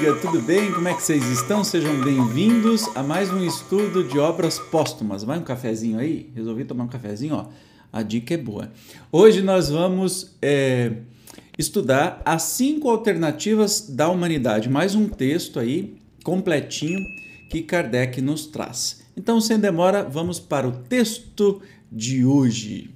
Amiga, tudo bem? Como é que vocês estão? Sejam bem-vindos a mais um estudo de obras póstumas. Vai um cafezinho aí? Resolvi tomar um cafezinho, ó. A dica é boa. Hoje nós vamos é, estudar as cinco alternativas da humanidade. Mais um texto aí, completinho, que Kardec nos traz. Então, sem demora, vamos para o texto de hoje.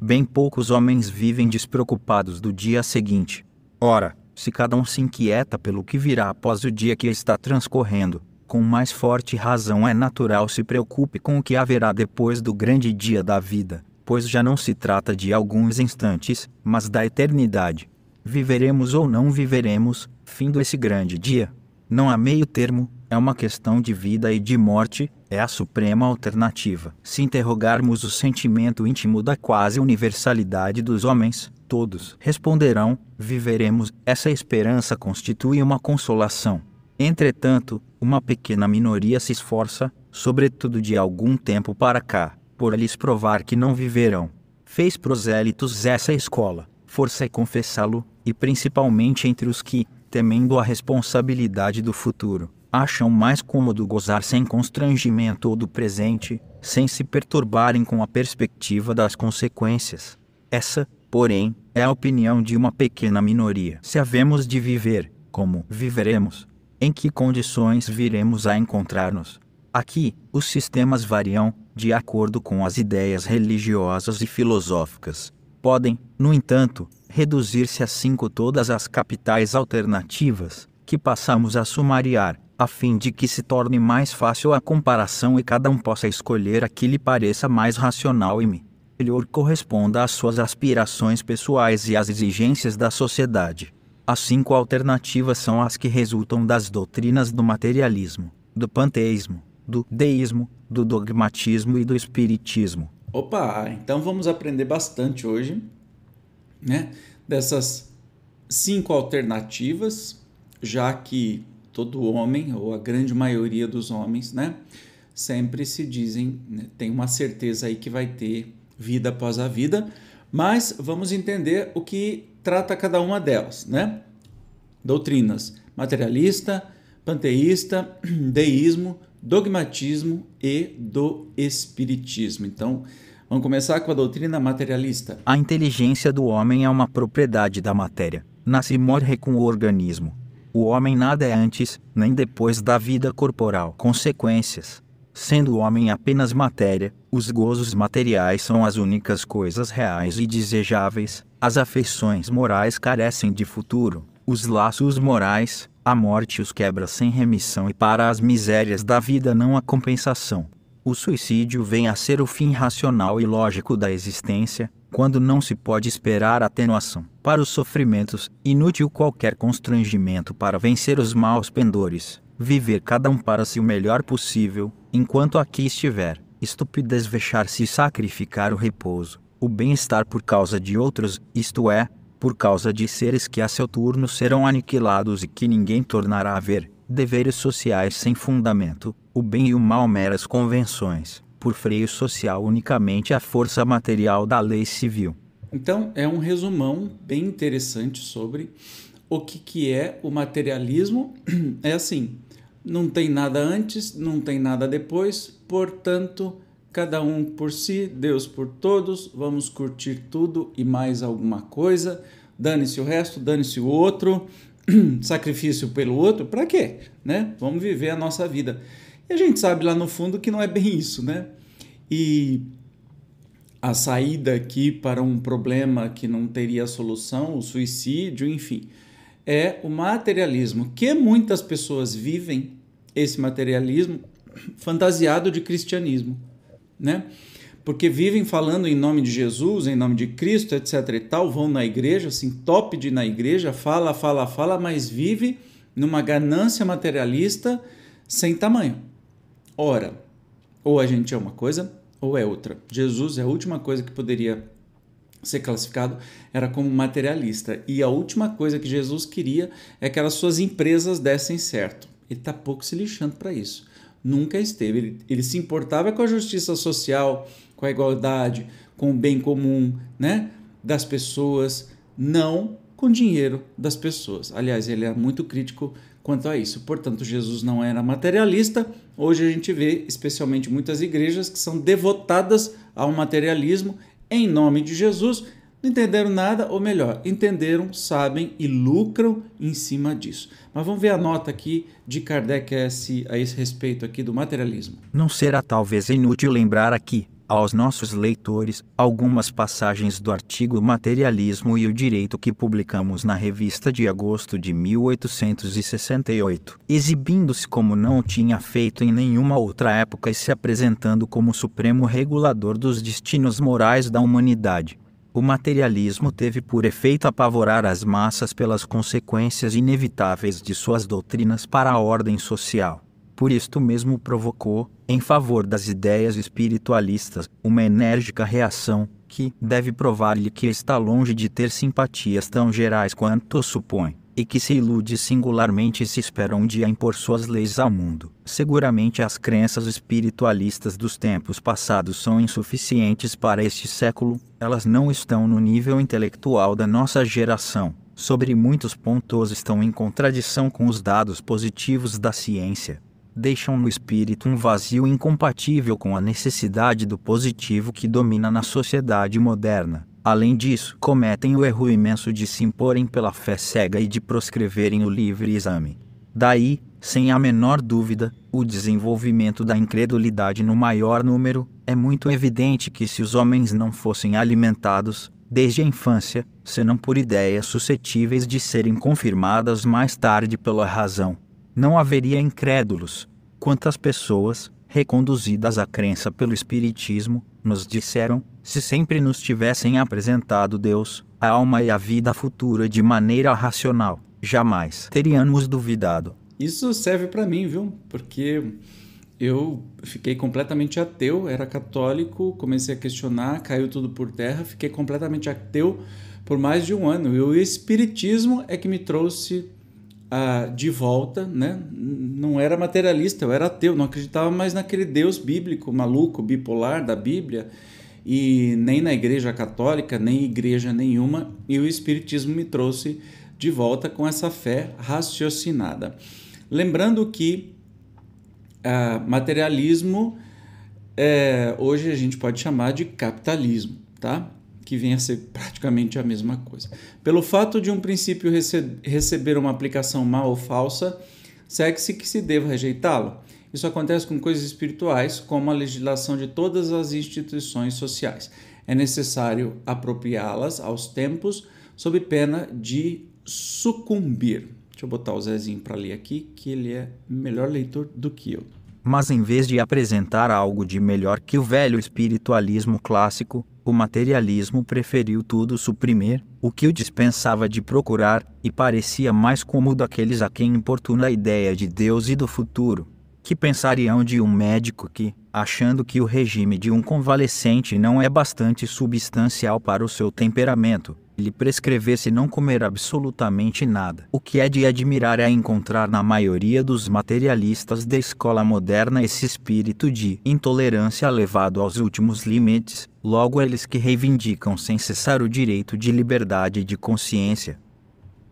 Bem poucos homens vivem despreocupados do dia seguinte. Ora, se cada um se inquieta pelo que virá após o dia que está transcorrendo, com mais forte razão é natural se preocupe com o que haverá depois do grande dia da vida, pois já não se trata de alguns instantes, mas da eternidade. Viveremos ou não viveremos, fim esse grande dia. Não há meio termo, é uma questão de vida e de morte, é a suprema alternativa. Se interrogarmos o sentimento íntimo da quase universalidade dos homens, todos responderão: viveremos. Essa esperança constitui uma consolação. Entretanto, uma pequena minoria se esforça, sobretudo de algum tempo para cá, por lhes provar que não viverão. Fez prosélitos essa escola, força é confessá-lo, e principalmente entre os que, temendo a responsabilidade do futuro, acham mais cômodo gozar sem constrangimento ou do presente, sem se perturbarem com a perspectiva das consequências. Essa, porém, é a opinião de uma pequena minoria. Se havemos de viver, como viveremos? Em que condições viremos a encontrar-nos? Aqui, os sistemas variam, de acordo com as ideias religiosas e filosóficas. Podem, no entanto, reduzir-se a cinco todas as capitais alternativas, que passamos a sumariar, a fim de que se torne mais fácil a comparação e cada um possa escolher a que lhe pareça mais racional e me melhor corresponda às suas aspirações pessoais e às exigências da sociedade. As cinco alternativas são as que resultam das doutrinas do materialismo, do panteísmo, do deísmo, do dogmatismo e do espiritismo. Opa, então vamos aprender bastante hoje, né? Dessas cinco alternativas, já que todo homem, ou a grande maioria dos homens, né? Sempre se dizem, né, tem uma certeza aí que vai ter vida após a vida, mas vamos entender o que trata cada uma delas, né? Doutrinas materialista, panteísta, deísmo, dogmatismo e do espiritismo. Então, vamos começar com a doutrina materialista. A inteligência do homem é uma propriedade da matéria. Nasce e morre com o organismo. O homem nada é antes, nem depois da vida corporal. Consequências. Sendo o homem apenas matéria, os gozos materiais são as únicas coisas reais e desejáveis, as afeições morais carecem de futuro, os laços morais, a morte os quebra sem remissão e para as misérias da vida não há compensação. O suicídio vem a ser o fim racional e lógico da existência, quando não se pode esperar atenuação. Para os sofrimentos, inútil qualquer constrangimento para vencer os maus pendores. Viver cada um para si o melhor possível, enquanto aqui estiver, estupidez vexar-se e sacrificar o repouso, o bem-estar por causa de outros, isto é, por causa de seres que a seu turno serão aniquilados e que ninguém tornará a ver, deveres sociais sem fundamento, o bem e o mal meras convenções, por freio social unicamente a força material da lei civil. Então, é um resumão bem interessante sobre o que, que é o materialismo. É assim, não tem nada antes, não tem nada depois, portanto, cada um por si, Deus por todos, vamos curtir tudo e mais alguma coisa. Dane-se o resto, dane-se o outro, sacrifício pelo outro, para quê? Né? Vamos viver a nossa vida. E a gente sabe lá no fundo que não é bem isso, né? E a saída aqui para um problema que não teria solução, o suicídio, enfim é o materialismo, que muitas pessoas vivem esse materialismo fantasiado de cristianismo, né? Porque vivem falando em nome de Jesus, em nome de Cristo, etc e tal, vão na igreja, assim, top de na igreja, fala, fala, fala, mas vive numa ganância materialista sem tamanho. Ora, ou a gente é uma coisa ou é outra. Jesus é a última coisa que poderia ser classificado era como materialista. E a última coisa que Jesus queria é que as suas empresas dessem certo. Ele está pouco se lixando para isso. Nunca esteve. Ele, ele se importava com a justiça social, com a igualdade, com o bem comum né, das pessoas, não com o dinheiro das pessoas. Aliás, ele é muito crítico quanto a isso. Portanto, Jesus não era materialista. Hoje a gente vê, especialmente muitas igrejas que são devotadas ao materialismo em nome de Jesus. Não entenderam nada, ou melhor, entenderam, sabem e lucram em cima disso. Mas vamos ver a nota aqui de Kardec a esse, a esse respeito aqui do materialismo. Não será talvez inútil lembrar aqui aos nossos leitores algumas passagens do artigo Materialismo e o Direito que publicamos na revista de agosto de 1868, exibindo-se como não tinha feito em nenhuma outra época e se apresentando como supremo regulador dos destinos morais da humanidade. O materialismo teve por efeito apavorar as massas pelas consequências inevitáveis de suas doutrinas para a ordem social por isto mesmo provocou, em favor das ideias espiritualistas, uma enérgica reação, que deve provar-lhe que está longe de ter simpatias tão gerais quanto supõe, e que se ilude singularmente se espera um dia impor suas leis ao mundo. Seguramente as crenças espiritualistas dos tempos passados são insuficientes para este século, elas não estão no nível intelectual da nossa geração. Sobre muitos pontos estão em contradição com os dados positivos da ciência deixam no espírito um vazio incompatível com a necessidade do positivo que domina na sociedade moderna. Além disso, cometem o erro imenso de se imporem pela fé cega e de proscreverem o livre exame. Daí, sem a menor dúvida, o desenvolvimento da incredulidade no maior número, é muito evidente que se os homens não fossem alimentados, desde a infância, senão por ideias suscetíveis de serem confirmadas mais tarde pela razão, não haveria incrédulos. Quantas pessoas, reconduzidas à crença pelo Espiritismo, nos disseram, se sempre nos tivessem apresentado Deus, a alma e a vida futura de maneira racional, jamais teríamos duvidado. Isso serve para mim, viu? Porque eu fiquei completamente ateu, era católico, comecei a questionar, caiu tudo por terra, fiquei completamente ateu por mais de um ano. E o Espiritismo é que me trouxe ah, de volta, né? Não era materialista, eu era ateu, não acreditava mais naquele Deus bíblico, maluco, bipolar da Bíblia, e nem na igreja católica, nem igreja nenhuma, e o Espiritismo me trouxe de volta com essa fé raciocinada. Lembrando que ah, materialismo é, hoje a gente pode chamar de capitalismo, tá? Que vem a ser praticamente a mesma coisa. Pelo fato de um princípio rece receber uma aplicação mal ou falsa, segue-se que se deva rejeitá-lo. Isso acontece com coisas espirituais, como a legislação de todas as instituições sociais. É necessário apropriá-las aos tempos, sob pena de sucumbir. Deixa eu botar o Zezinho para ler aqui, que ele é melhor leitor do que eu. Mas em vez de apresentar algo de melhor que o velho espiritualismo clássico, o materialismo preferiu tudo suprimir, o que o dispensava de procurar, e parecia mais cômodo aqueles a quem importuna a ideia de Deus e do futuro. Que pensariam de um médico que, achando que o regime de um convalescente não é bastante substancial para o seu temperamento, lhe prescrevesse não comer absolutamente nada. O que é de admirar é encontrar na maioria dos materialistas da escola moderna esse espírito de intolerância levado aos últimos limites, logo eles que reivindicam sem cessar o direito de liberdade de consciência.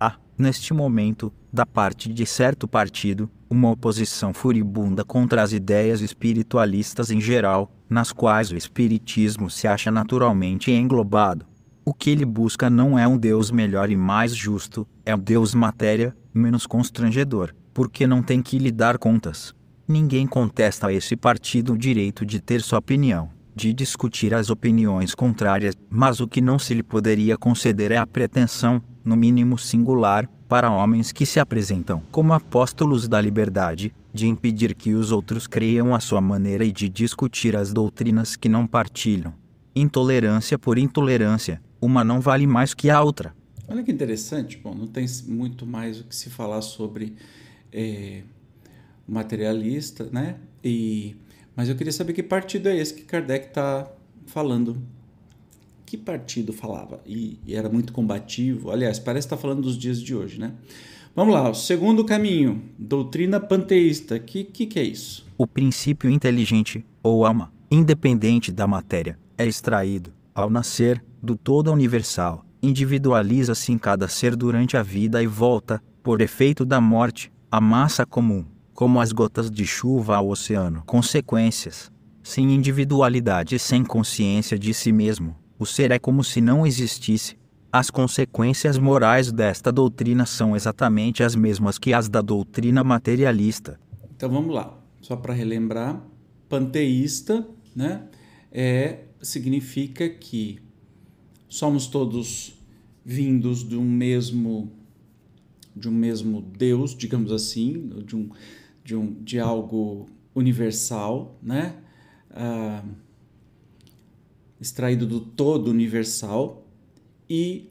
Há, neste momento, da parte de certo partido, uma oposição furibunda contra as ideias espiritualistas em geral, nas quais o espiritismo se acha naturalmente englobado. O que ele busca não é um Deus melhor e mais justo, é um Deus matéria, menos constrangedor, porque não tem que lhe dar contas. Ninguém contesta a esse partido o direito de ter sua opinião, de discutir as opiniões contrárias, mas o que não se lhe poderia conceder é a pretensão, no mínimo singular, para homens que se apresentam como apóstolos da liberdade, de impedir que os outros creiam a sua maneira e de discutir as doutrinas que não partilham. Intolerância por intolerância, uma não vale mais que a outra. Olha que interessante, bom, não tem muito mais o que se falar sobre é, materialista, né? E, mas eu queria saber que partido é esse que Kardec está falando. Que partido falava? E, e, era muito combativo. Aliás, parece estar tá falando dos dias de hoje, né? Vamos lá, o segundo caminho, doutrina panteísta. O que, que, que é isso? O princípio inteligente, ou alma, independente da matéria, é extraído, ao nascer, do todo universal, individualiza-se em cada ser durante a vida e volta, por efeito da morte, à massa comum, como as gotas de chuva ao oceano. Consequências: sem individualidade e sem consciência de si mesmo, o ser é como se não existisse. As consequências morais desta doutrina são exatamente as mesmas que as da doutrina materialista. Então vamos lá, só para relembrar, panteísta, né, é significa que somos todos vindos de um mesmo de um mesmo Deus, digamos assim, de um de, um, de algo universal, né? Ah, extraído do todo universal e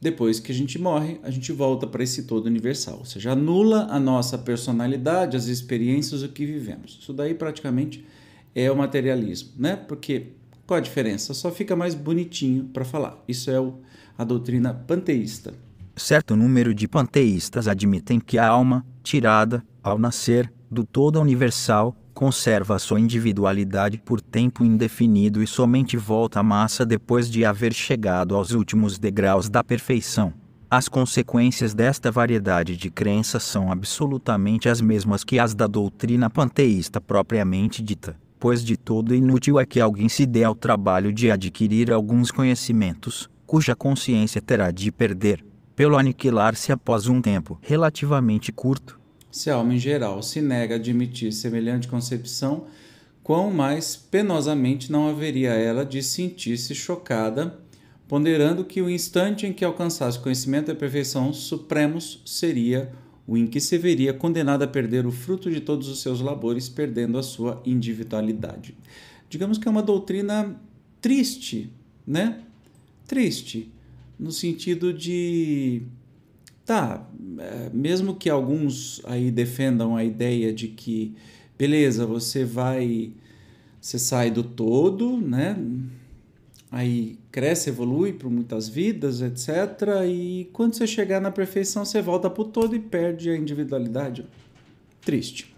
depois que a gente morre, a gente volta para esse todo universal, ou seja, anula a nossa personalidade, as experiências, o que vivemos. Isso daí praticamente é o materialismo, né? Porque qual a diferença? Só fica mais bonitinho para falar. Isso é o, a doutrina panteísta. Certo número de panteístas admitem que a alma, tirada, ao nascer, do todo universal, conserva sua individualidade por tempo indefinido e somente volta à massa depois de haver chegado aos últimos degraus da perfeição. As consequências desta variedade de crenças são absolutamente as mesmas que as da doutrina panteísta propriamente dita pois de todo inútil é que alguém se dê ao trabalho de adquirir alguns conhecimentos, cuja consciência terá de perder, pelo aniquilar-se após um tempo relativamente curto. Se a alma em geral se nega a admitir semelhante concepção, quão mais penosamente não haveria ela de sentir-se chocada, ponderando que o instante em que alcançasse conhecimento da perfeição supremos seria o em que se veria condenado a perder o fruto de todos os seus labores, perdendo a sua individualidade. Digamos que é uma doutrina triste, né? Triste, no sentido de. Tá, é, mesmo que alguns aí defendam a ideia de que, beleza, você vai. Você sai do todo, né? aí cresce, evolui por muitas vidas, etc. E quando você chegar na perfeição, você volta para o todo e perde a individualidade. Triste.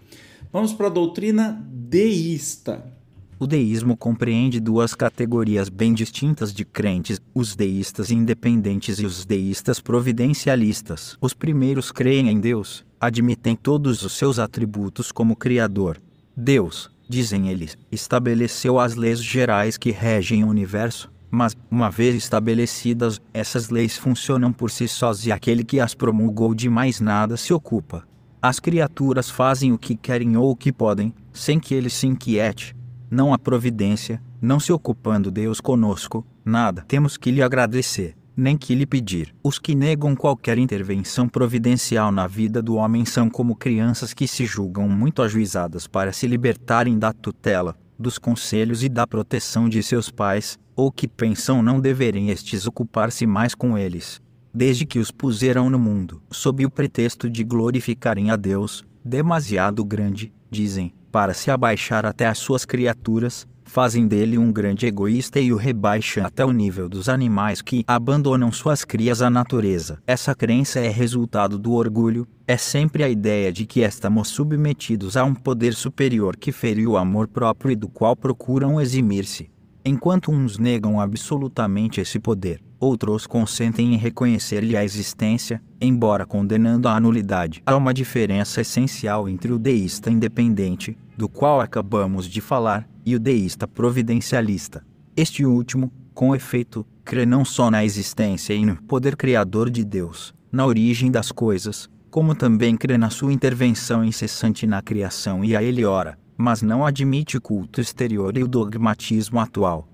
Vamos para a doutrina deísta. O deísmo compreende duas categorias bem distintas de crentes: os deístas independentes e os deístas providencialistas. Os primeiros creem em Deus, admitem todos os seus atributos como Criador. Deus, dizem eles, estabeleceu as leis gerais que regem o universo, mas, uma vez estabelecidas, essas leis funcionam por si sós e aquele que as promulgou de mais nada se ocupa. As criaturas fazem o que querem ou o que podem, sem que ele se inquiete. Não há providência, não se ocupando Deus conosco, nada temos que lhe agradecer nem que lhe pedir. Os que negam qualquer intervenção providencial na vida do homem são como crianças que se julgam muito ajuizadas para se libertarem da tutela, dos conselhos e da proteção de seus pais, ou que pensam não deverem estes ocupar-se mais com eles. Desde que os puseram no mundo, sob o pretexto de glorificarem a Deus, demasiado grande, dizem, para se abaixar até as suas criaturas, fazem dele um grande egoísta e o rebaixam até o nível dos animais que abandonam suas crias à natureza. Essa crença é resultado do orgulho, é sempre a ideia de que estamos submetidos a um poder superior que feriu o amor próprio e do qual procuram eximir-se. Enquanto uns negam absolutamente esse poder, outros consentem em reconhecer-lhe a existência, embora condenando a nulidade. Há uma diferença essencial entre o deísta independente, do qual acabamos de falar, e o deísta providencialista. Este último, com efeito, crê não só na existência e no poder criador de Deus, na origem das coisas, como também crê na sua intervenção incessante na criação e a ele ora, mas não admite o culto exterior e o dogmatismo atual.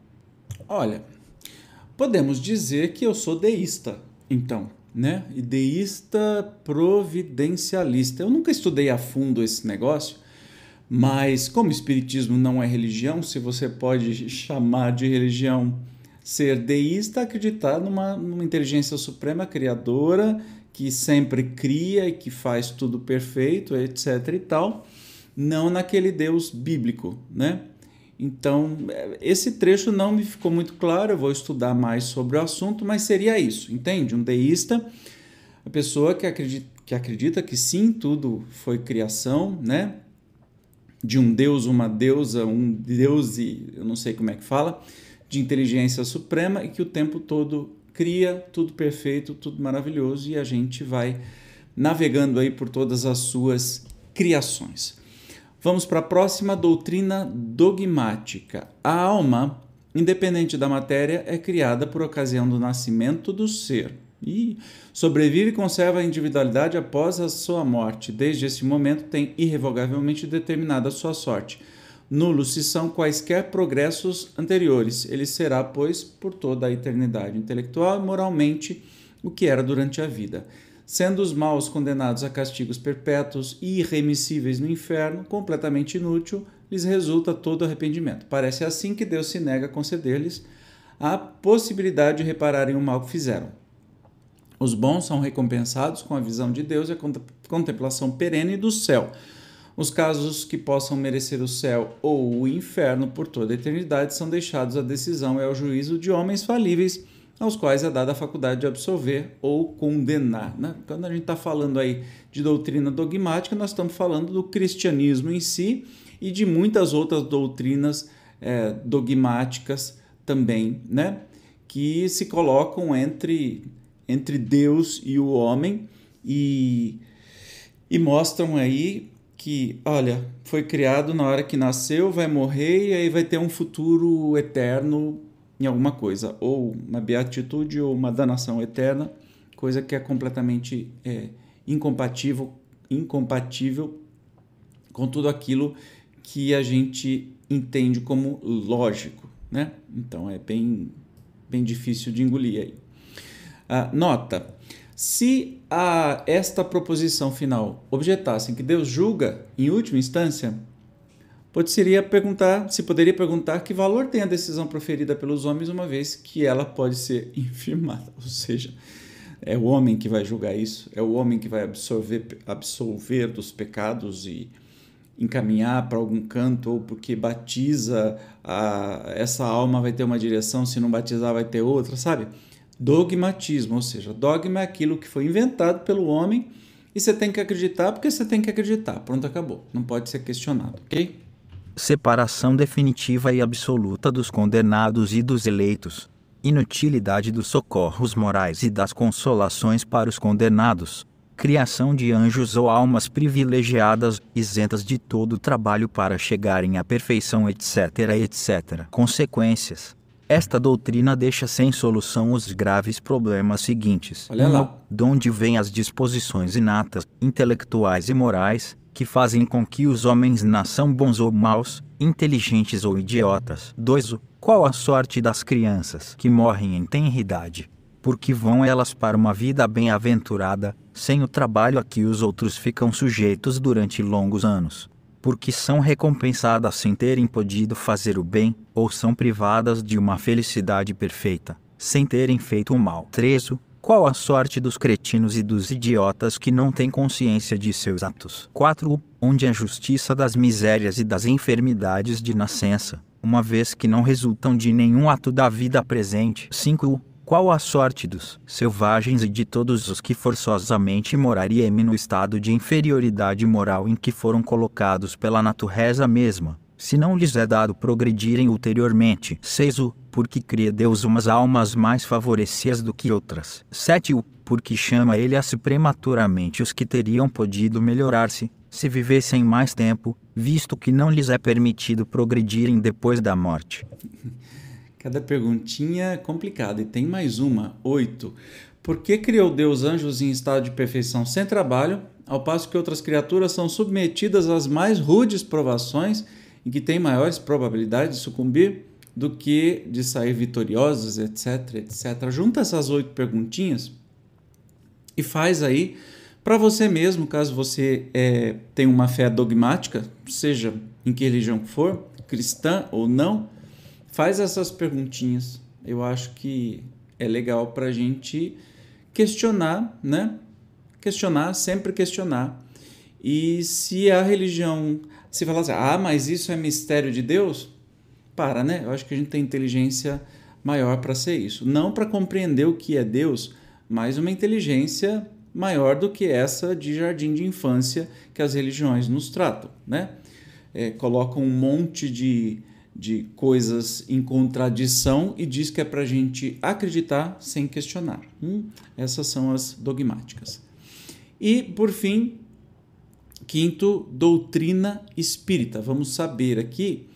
Olha, podemos dizer que eu sou deísta, então, né? E deísta providencialista. Eu nunca estudei a fundo esse negócio, Mas, como o Espiritismo não é religião, se você pode chamar de religião ser deísta, acreditar numa, numa inteligência suprema criadora que sempre cria e que faz tudo perfeito, etc. e tal, não naquele Deus bíblico, né? Então, esse trecho não me ficou muito claro, eu vou estudar mais sobre o assunto, mas seria isso, entende? Um deísta, a pessoa que acredita que, acredita que sim, tudo foi criação, né? De um Deus, uma deusa, um Deus e eu não sei como é que fala, de inteligência suprema e que o tempo todo cria tudo perfeito, tudo maravilhoso e a gente vai navegando aí por todas as suas criações. Vamos para a próxima doutrina dogmática. A alma, independente da matéria, é criada por ocasião do nascimento do ser e sobrevive e conserva a individualidade após a sua morte. Desde esse momento tem irrevogavelmente determinada a sua sorte. Nulos se são quaisquer progressos anteriores. Ele será, pois, por toda a eternidade intelectual e moralmente o que era durante a vida. Sendo os maus condenados a castigos perpétuos e irremissíveis no inferno, completamente inútil, lhes resulta todo arrependimento. Parece assim que Deus se nega a conceder-lhes a possibilidade de repararem o mal que fizeram. Os bons são recompensados com a visão de Deus e a contemplação perene do céu. Os casos que possam merecer o céu ou o inferno por toda a eternidade são deixados à decisão e ao juízo de homens falíveis, aos quais é dada a faculdade de absolver ou condenar. Né? Quando a gente está falando aí de doutrina dogmática, nós estamos falando do cristianismo em si e de muitas outras doutrinas é, dogmáticas também, né? que se colocam entre entre Deus e o homem e, e mostram aí que, olha, foi criado na hora que nasceu, vai morrer e aí vai ter um futuro eterno em alguma coisa, ou uma beatitude ou uma danação eterna, coisa que é completamente é, incompatível, incompatível com tudo aquilo que a gente entende como lógico, né? Então é bem, bem difícil de engolir aí. Ah, nota: se a esta proposição final objetassem que Deus julga em última instância, poderia perguntar, se poderia perguntar que valor tem a decisão proferida pelos homens, uma vez que ela pode ser infirmada. Ou seja, é o homem que vai julgar isso, é o homem que vai absorver, absolver dos pecados e encaminhar para algum canto, ou porque batiza, a, essa alma vai ter uma direção, se não batizar vai ter outra, sabe? Dogmatismo, ou seja, dogma é aquilo que foi inventado pelo homem e você tem que acreditar porque você tem que acreditar. Pronto, acabou. Não pode ser questionado, ok? Separação definitiva e absoluta dos condenados e dos eleitos. Inutilidade dos socorros morais e das consolações para os condenados. Criação de anjos ou almas privilegiadas, isentas de todo trabalho para chegarem à perfeição, etc. etc. Consequências esta doutrina deixa sem solução os graves problemas seguintes. Olha lá. De onde vêm as disposições inatas, intelectuais e morais, que fazem com que os homens nasçam bons ou maus, inteligentes ou idiotas. 2. Qual a sorte das crianças que morrem em tenridade? Porque vão elas para uma vida bem-aventurada, sem o trabalho a que os outros ficam sujeitos durante longos anos porque são recompensadas sem terem podido fazer o bem, ou são privadas de uma felicidade perfeita, sem terem feito o mal. 3. Qual a sorte dos cretinos e dos idiotas que não têm consciência de seus atos? 4. Onde a justiça das misérias e das enfermidades de nascença, uma vez que não resultam de nenhum ato da vida presente. 5 qual a sorte dos selvagens e de todos os que forçosamente morariam no estado de inferioridade moral em que foram colocados pela natureza mesma, se não lhes é dado progredirem ulteriormente? 6. Porque cria Deus umas almas mais favorecidas do que outras. 7. Porque chama Ele a se prematuramente os que teriam podido melhorar-se, se vivessem mais tempo, visto que não lhes é permitido progredirem depois da morte. Cada perguntinha é complicada. E tem mais uma, oito. Por que criou Deus anjos em estado de perfeição sem trabalho, ao passo que outras criaturas são submetidas às mais rudes provações e que têm maiores probabilidades de sucumbir do que de sair vitoriosas, etc, etc. Junta essas oito perguntinhas e faz aí Para você mesmo, caso você é, tenha uma fé dogmática, seja em que religião for, cristã ou não, faz essas perguntinhas. Eu acho que é legal para a gente questionar, né? Questionar, sempre questionar. E se a religião, se falar assim, ah, mas isso é mistério de Deus, para, né? Eu acho que a gente tem inteligência maior para ser isso. Não para compreender o que é Deus, mas uma inteligência maior do que essa de jardim de infância que as religiões nos tratam, né? É, colocam um monte de, de coisas em contradição e diz que é para a gente acreditar sem questionar. Hum, essas são as dogmáticas. E, por fim, quinto, doutrina espírita. Vamos saber aqui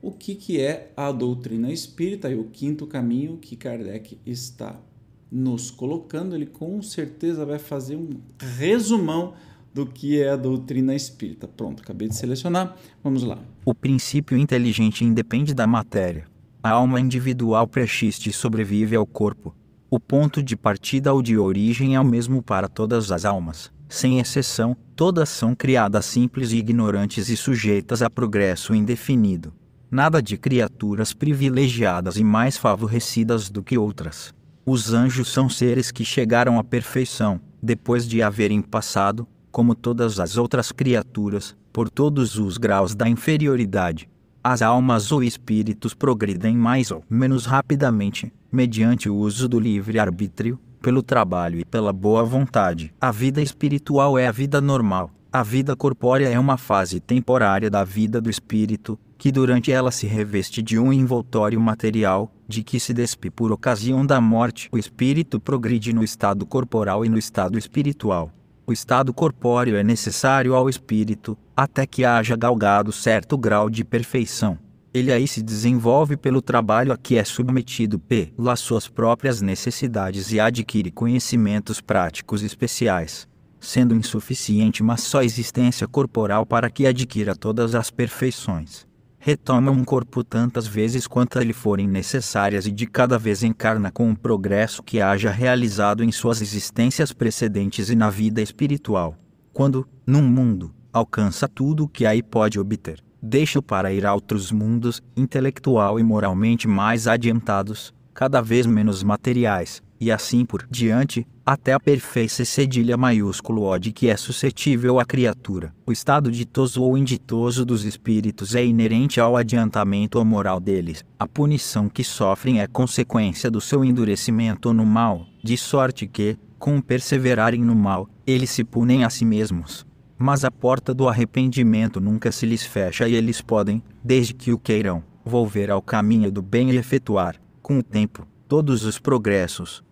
o que, que é a doutrina espírita e o quinto caminho que Kardec está nos colocando. Ele com certeza vai fazer um resumão do que é a doutrina espírita. Pronto, acabei de selecionar. Vamos lá. O princípio inteligente independe da matéria. A alma individual pré-existe sobrevive ao corpo. O ponto de partida ou de origem é o mesmo para todas as almas. Sem exceção, todas são criadas simples e ignorantes e sujeitas a progresso indefinido nada de criaturas privilegiadas e mais favorecidas do que outras. Os anjos são seres que chegaram à perfeição, depois de haverem passado, como todas as outras criaturas, por todos os graus da inferioridade. As almas ou espíritos progridem mais ou menos rapidamente, mediante o uso do livre-arbítrio, pelo trabalho e pela boa vontade. A vida espiritual é a vida normal. A vida corpórea é uma fase temporária da vida do espírito, que durante ela se reveste de um envoltório material, de que se despe por ocasião da morte. O espírito progride no estado corporal e no estado espiritual. O estado corpóreo é necessário ao espírito, até que haja galgado certo grau de perfeição. Ele aí se desenvolve pelo trabalho a que é submetido pelas suas próprias necessidades e adquire conhecimentos práticos especiais sendo insuficiente uma só existência corporal para que adquira todas as perfeições retoma um corpo tantas vezes quanto lhe forem necessárias e de cada vez encarna com o progresso que haja realizado em suas existências precedentes e na vida espiritual. Quando, num mundo, alcança tudo o que aí pode obter, deixa para ir a outros mundos, intelectual e moralmente mais adiantados, cada vez menos materiais, e assim por diante, até a perfeição cedilha maiúsculo O de que é suscetível a criatura. O estado ditoso ou inditoso dos espíritos é inerente ao adiantamento moral deles. A punição que sofrem é consequência do seu endurecimento no mal, de sorte que, com perseverarem no mal, eles se punem a si mesmos. Mas a porta do arrependimento nunca se lhes fecha e eles podem, desde que o queiram, volver ao caminho do bem e efetuar, com o tempo, todos os progressos,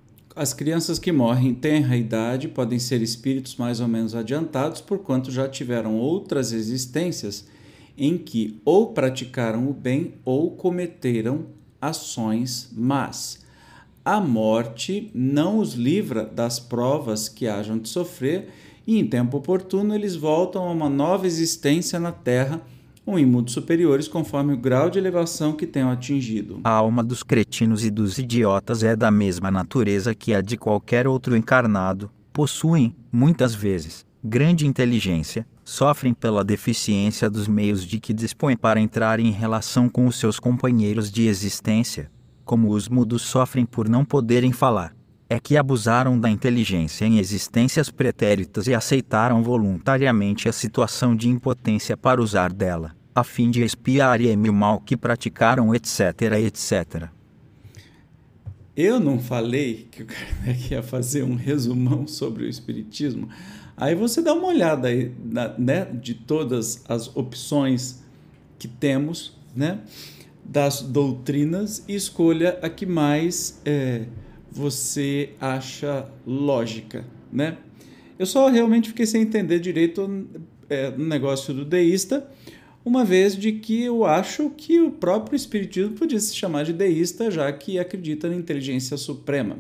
as crianças que morrem em tenra idade podem ser espíritos mais ou menos adiantados, porquanto já tiveram outras existências em que ou praticaram o bem ou cometeram ações más. A morte não os livra das provas que hajam de sofrer, e em tempo oportuno eles voltam a uma nova existência na terra ou em superiores conforme o grau de elevação que tenham atingido. A alma dos cretinos e dos idiotas é da mesma natureza que a de qualquer outro encarnado, possuem, muitas vezes, grande inteligência, sofrem pela deficiência dos meios de que dispõem para entrar em relação com os seus companheiros de existência, como os mudos sofrem por não poderem falar. É que abusaram da inteligência em existências pretéritas e aceitaram voluntariamente a situação de impotência para usar dela a fim de expiar o mal que praticaram, etc, etc. Eu não falei que o Kardec ia fazer um resumão sobre o Espiritismo. Aí você dá uma olhada aí, né, de todas as opções que temos, né, das doutrinas e escolha a que mais é, você acha lógica, né? Eu só realmente fiquei sem entender direito é, no negócio do deísta, uma vez de que eu acho que o próprio Espiritismo podia se chamar de deísta, já que acredita na inteligência suprema.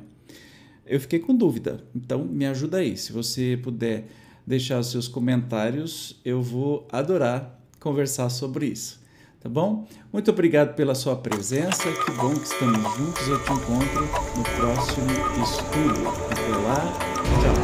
Eu fiquei com dúvida, então me ajuda aí. Se você puder deixar seus comentários, eu vou adorar conversar sobre isso. Tá bom? Muito obrigado pela sua presença. Que bom que estamos juntos. Eu te encontro no próximo estudo. Até lá. Tchau.